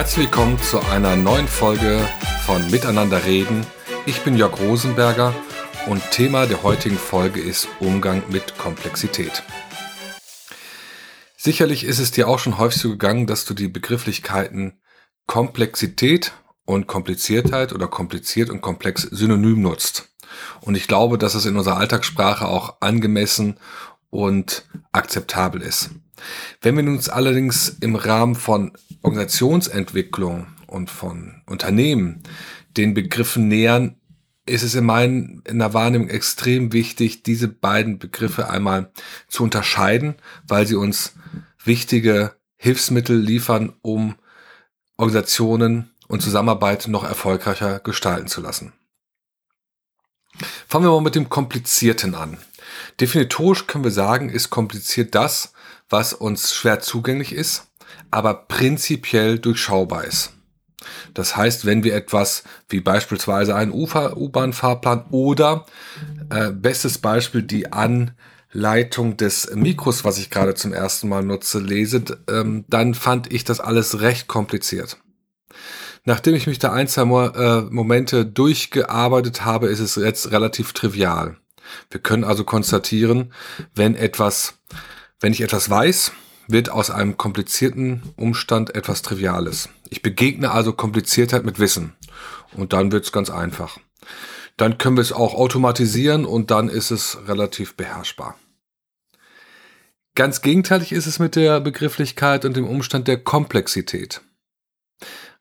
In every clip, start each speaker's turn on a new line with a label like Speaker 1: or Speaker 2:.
Speaker 1: Herzlich willkommen zu einer neuen Folge von Miteinander reden. Ich bin Jörg Rosenberger und Thema der heutigen Folge ist Umgang mit Komplexität. Sicherlich ist es dir auch schon häufig so gegangen, dass du die Begrifflichkeiten Komplexität und Kompliziertheit oder kompliziert und komplex synonym nutzt. Und ich glaube, dass es in unserer Alltagssprache auch angemessen und akzeptabel ist. Wenn wir uns allerdings im Rahmen von Organisationsentwicklung und von Unternehmen den Begriffen nähern, ist es in, meinen, in der Wahrnehmung extrem wichtig, diese beiden Begriffe einmal zu unterscheiden, weil sie uns wichtige Hilfsmittel liefern, um Organisationen und Zusammenarbeit noch erfolgreicher gestalten zu lassen. Fangen wir mal mit dem Komplizierten an. Definitorisch können wir sagen, ist kompliziert das, was uns schwer zugänglich ist, aber prinzipiell durchschaubar ist. Das heißt, wenn wir etwas wie beispielsweise einen U-Bahn-Fahrplan oder äh, bestes Beispiel die Anleitung des Mikros, was ich gerade zum ersten Mal nutze, lese, ähm, dann fand ich das alles recht kompliziert. Nachdem ich mich da ein, zwei äh, Momente durchgearbeitet habe, ist es jetzt relativ trivial. Wir können also konstatieren, wenn etwas, wenn ich etwas weiß, wird aus einem komplizierten Umstand etwas Triviales. Ich begegne also Kompliziertheit mit Wissen. Und dann wird es ganz einfach. Dann können wir es auch automatisieren und dann ist es relativ beherrschbar. Ganz gegenteilig ist es mit der Begrifflichkeit und dem Umstand der Komplexität.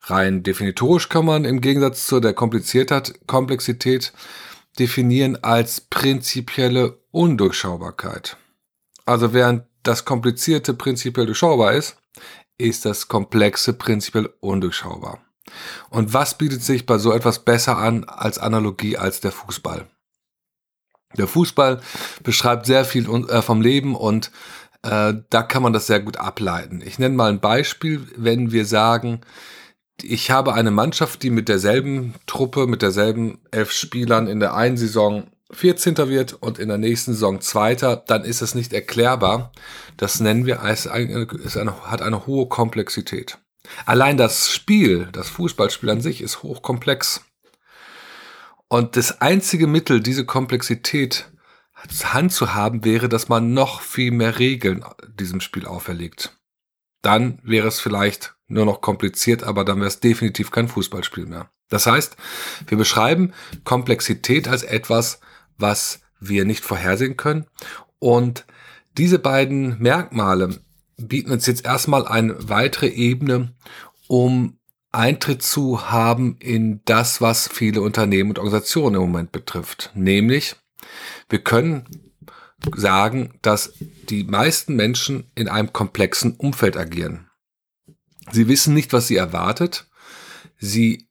Speaker 1: Rein definitorisch kann man im Gegensatz zu der Komplexität definieren als prinzipielle Undurchschaubarkeit. Also während das Komplizierte prinzipiell durchschaubar ist, ist das Komplexe prinzipiell undurchschaubar. Und was bietet sich bei so etwas besser an als Analogie als der Fußball? Der Fußball beschreibt sehr viel äh, vom Leben und äh, da kann man das sehr gut ableiten. Ich nenne mal ein Beispiel, wenn wir sagen, ich habe eine Mannschaft, die mit derselben Truppe, mit derselben elf Spielern in der einen Saison 14. wird und in der nächsten Saison Zweiter, dann ist es nicht erklärbar. Das nennen wir als eine, hat eine hohe Komplexität. Allein das Spiel, das Fußballspiel an sich ist hochkomplex. Und das einzige Mittel, diese Komplexität Hand zu haben, wäre, dass man noch viel mehr Regeln diesem Spiel auferlegt. Dann wäre es vielleicht nur noch kompliziert, aber dann wäre es definitiv kein Fußballspiel mehr. Das heißt, wir beschreiben Komplexität als etwas, was wir nicht vorhersehen können. Und diese beiden Merkmale bieten uns jetzt erstmal eine weitere Ebene, um Eintritt zu haben in das, was viele Unternehmen und Organisationen im Moment betrifft. Nämlich, wir können sagen, dass die meisten Menschen in einem komplexen Umfeld agieren. Sie wissen nicht, was sie erwartet. Sie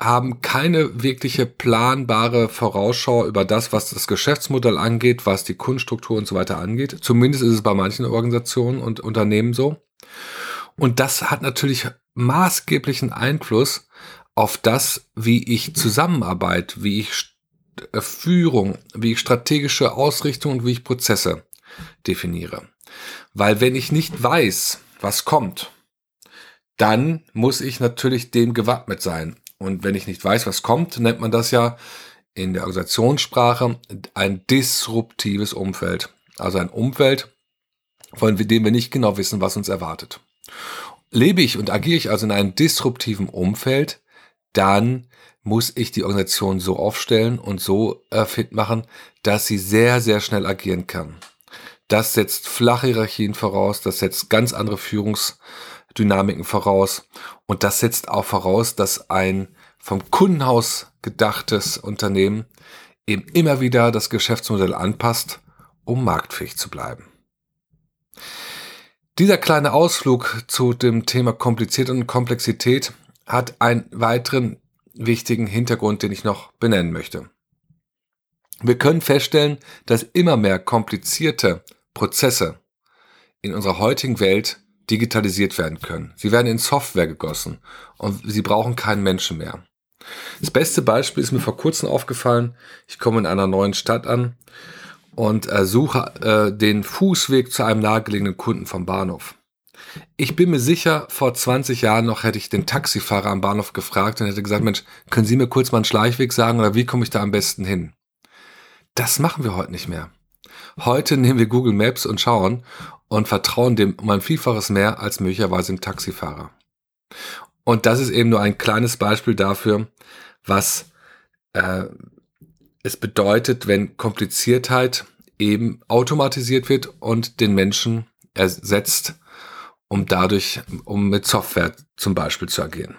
Speaker 1: haben keine wirkliche planbare Vorausschau über das, was das Geschäftsmodell angeht, was die Kunststruktur und so weiter angeht. Zumindest ist es bei manchen Organisationen und Unternehmen so. Und das hat natürlich maßgeblichen Einfluss auf das, wie ich Zusammenarbeit, wie ich äh, Führung, wie ich strategische Ausrichtung und wie ich Prozesse definiere. Weil wenn ich nicht weiß, was kommt, dann muss ich natürlich dem gewappnet sein. Und wenn ich nicht weiß, was kommt, nennt man das ja in der Organisationssprache ein disruptives Umfeld. Also ein Umfeld, von dem wir nicht genau wissen, was uns erwartet. Lebe ich und agiere ich also in einem disruptiven Umfeld, dann muss ich die Organisation so aufstellen und so äh, fit machen, dass sie sehr, sehr schnell agieren kann. Das setzt flache Hierarchien voraus, das setzt ganz andere Führungsdynamiken voraus und das setzt auch voraus, dass ein vom Kundenhaus gedachtes Unternehmen eben immer wieder das Geschäftsmodell anpasst, um marktfähig zu bleiben. Dieser kleine Ausflug zu dem Thema Komplizität und Komplexität hat einen weiteren wichtigen Hintergrund, den ich noch benennen möchte. Wir können feststellen, dass immer mehr komplizierte Prozesse in unserer heutigen Welt digitalisiert werden können. Sie werden in Software gegossen und sie brauchen keinen Menschen mehr. Das beste Beispiel ist mir vor kurzem aufgefallen. Ich komme in einer neuen Stadt an und äh, suche äh, den Fußweg zu einem nahegelegenen Kunden vom Bahnhof. Ich bin mir sicher, vor 20 Jahren noch hätte ich den Taxifahrer am Bahnhof gefragt und hätte gesagt, Mensch, können Sie mir kurz mal einen Schleichweg sagen oder wie komme ich da am besten hin? Das machen wir heute nicht mehr. Heute nehmen wir Google Maps und schauen und vertrauen dem um ein Vielfaches mehr als möglicherweise dem Taxifahrer. Und das ist eben nur ein kleines Beispiel dafür, was äh, es bedeutet, wenn Kompliziertheit eben automatisiert wird und den Menschen ersetzt, um dadurch, um mit Software zum Beispiel zu agieren.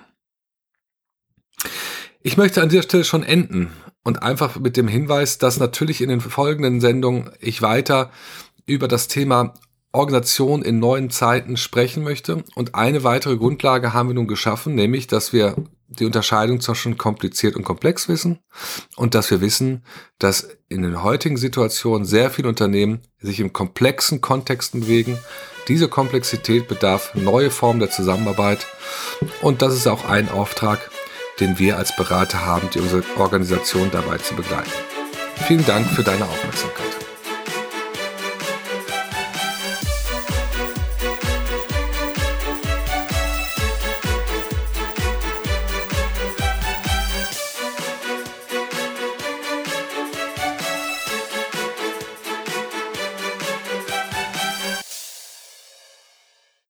Speaker 1: Ich möchte an dieser Stelle schon enden und einfach mit dem Hinweis, dass natürlich in den folgenden Sendungen ich weiter über das Thema Organisation in neuen Zeiten sprechen möchte. Und eine weitere Grundlage haben wir nun geschaffen, nämlich, dass wir die Unterscheidung zwischen kompliziert und komplex wissen und dass wir wissen, dass in den heutigen Situationen sehr viele Unternehmen sich in komplexen Kontexten bewegen. Diese Komplexität bedarf neue Formen der Zusammenarbeit und das ist auch ein Auftrag, den wir als Berater haben, die unsere Organisation dabei zu begleiten. Vielen Dank für deine Aufmerksamkeit.